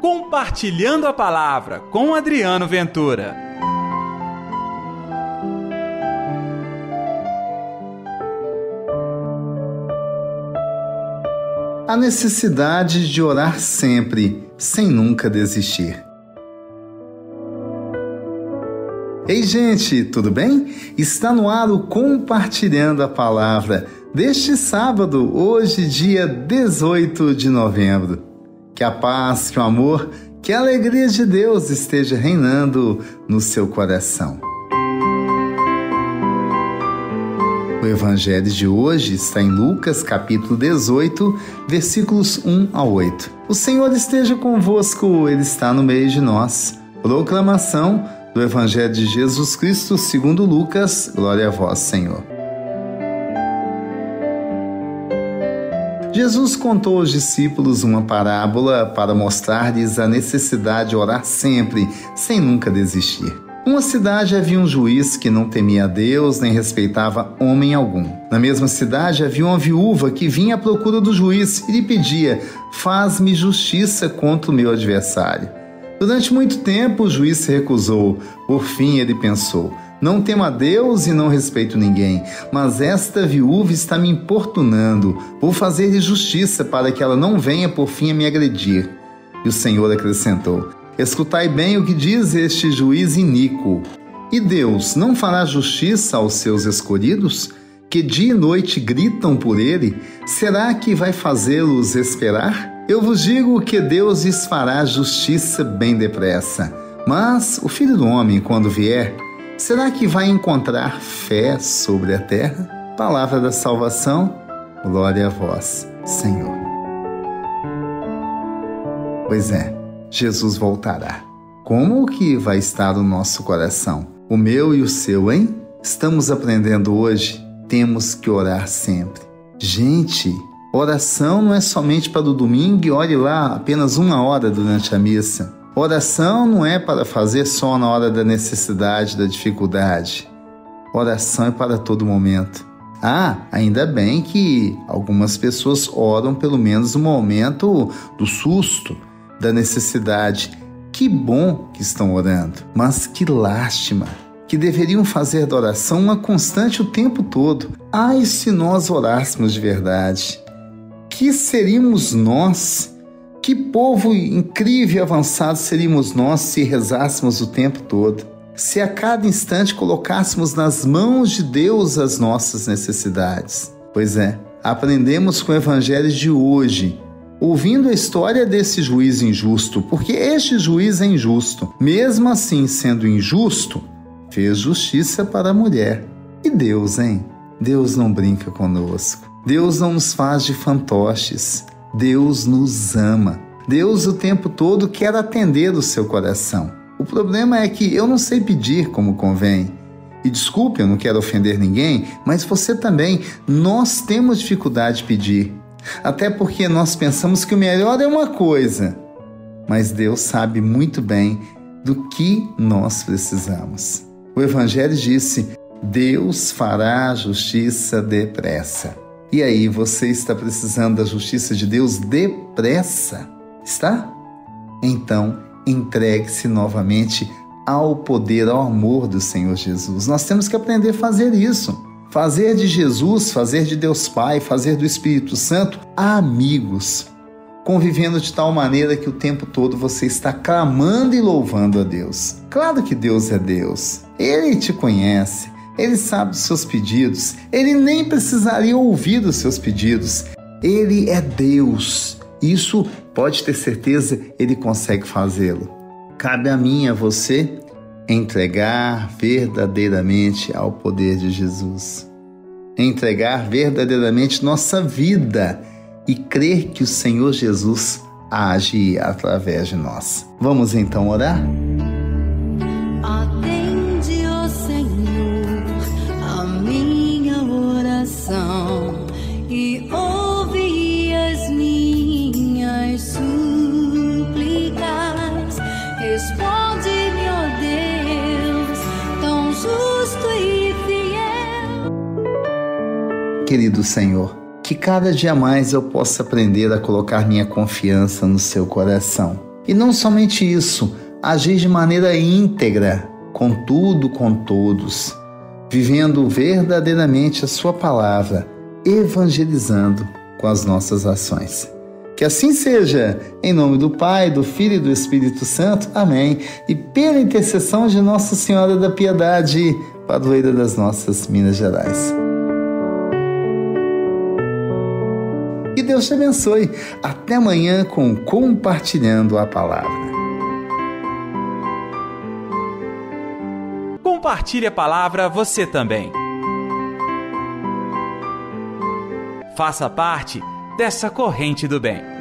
Compartilhando a Palavra com Adriano Ventura. A necessidade de orar sempre, sem nunca desistir. Ei, gente, tudo bem? Está no ar o Compartilhando a Palavra deste sábado, hoje, dia 18 de novembro. Que a paz, que o amor, que a alegria de Deus esteja reinando no seu coração. O evangelho de hoje está em Lucas, capítulo 18, versículos 1 a 8. O Senhor esteja convosco, ele está no meio de nós. Proclamação do evangelho de Jesus Cristo, segundo Lucas. Glória a vós, Senhor. Jesus contou aos discípulos uma parábola para mostrar-lhes a necessidade de orar sempre, sem nunca desistir. Numa cidade havia um juiz que não temia Deus nem respeitava homem algum. Na mesma cidade havia uma viúva que vinha à procura do juiz e lhe pedia: Faz-me justiça contra o meu adversário. Durante muito tempo o juiz se recusou. Por fim ele pensou: não temo a Deus e não respeito ninguém, mas esta viúva está me importunando. Vou fazer-lhe justiça para que ela não venha por fim a me agredir. E o Senhor acrescentou: Escutai bem o que diz este juiz iníquo. E Deus não fará justiça aos seus escolhidos, que dia e noite gritam por ele? Será que vai fazê-los esperar? Eu vos digo que Deus lhes fará justiça bem depressa. Mas o filho do homem, quando vier, Será que vai encontrar fé sobre a terra? Palavra da salvação, glória a vós, Senhor. Pois é, Jesus voltará. Como que vai estar o nosso coração? O meu e o seu, hein? Estamos aprendendo hoje, temos que orar sempre. Gente, oração não é somente para o domingo e ore lá apenas uma hora durante a missa. Oração não é para fazer só na hora da necessidade, da dificuldade. Oração é para todo momento. Ah, ainda bem que algumas pessoas oram pelo menos no momento do susto, da necessidade. Que bom que estão orando, mas que lástima que deveriam fazer da oração uma constante o tempo todo. Ai, se nós orássemos de verdade. Que seríamos nós que povo incrível e avançado seríamos nós se rezássemos o tempo todo, se a cada instante colocássemos nas mãos de Deus as nossas necessidades. Pois é, aprendemos com o evangelho de hoje, ouvindo a história desse juiz injusto, porque este juiz é injusto. Mesmo assim, sendo injusto, fez justiça para a mulher. E Deus, hein? Deus não brinca conosco. Deus não nos faz de fantoches. Deus nos ama. Deus o tempo todo quer atender o seu coração. O problema é que eu não sei pedir como convém. E desculpe, eu não quero ofender ninguém, mas você também, nós temos dificuldade de pedir. Até porque nós pensamos que o melhor é uma coisa, mas Deus sabe muito bem do que nós precisamos. O Evangelho disse: Deus fará justiça depressa. E aí, você está precisando da justiça de Deus depressa? Está? Então, entregue-se novamente ao poder, ao amor do Senhor Jesus. Nós temos que aprender a fazer isso. Fazer de Jesus, fazer de Deus Pai, fazer do Espírito Santo amigos, convivendo de tal maneira que o tempo todo você está clamando e louvando a Deus. Claro que Deus é Deus, Ele te conhece, ele sabe dos seus pedidos. Ele nem precisaria ouvir os seus pedidos. Ele é Deus. Isso pode ter certeza, ele consegue fazê-lo. Cabe a mim, a você, entregar verdadeiramente ao poder de Jesus. Entregar verdadeiramente nossa vida e crer que o Senhor Jesus age através de nós. Vamos então orar? Querido Senhor, que cada dia mais eu possa aprender a colocar minha confiança no seu coração. E não somente isso, agir de maneira íntegra, com tudo, com todos, vivendo verdadeiramente a Sua palavra, evangelizando com as nossas ações. Que assim seja, em nome do Pai, do Filho e do Espírito Santo. Amém. E pela intercessão de Nossa Senhora da Piedade, padroeira das nossas Minas Gerais. Deus te abençoe. Até amanhã com Compartilhando a Palavra. Compartilhe a palavra você também. Faça parte dessa corrente do bem.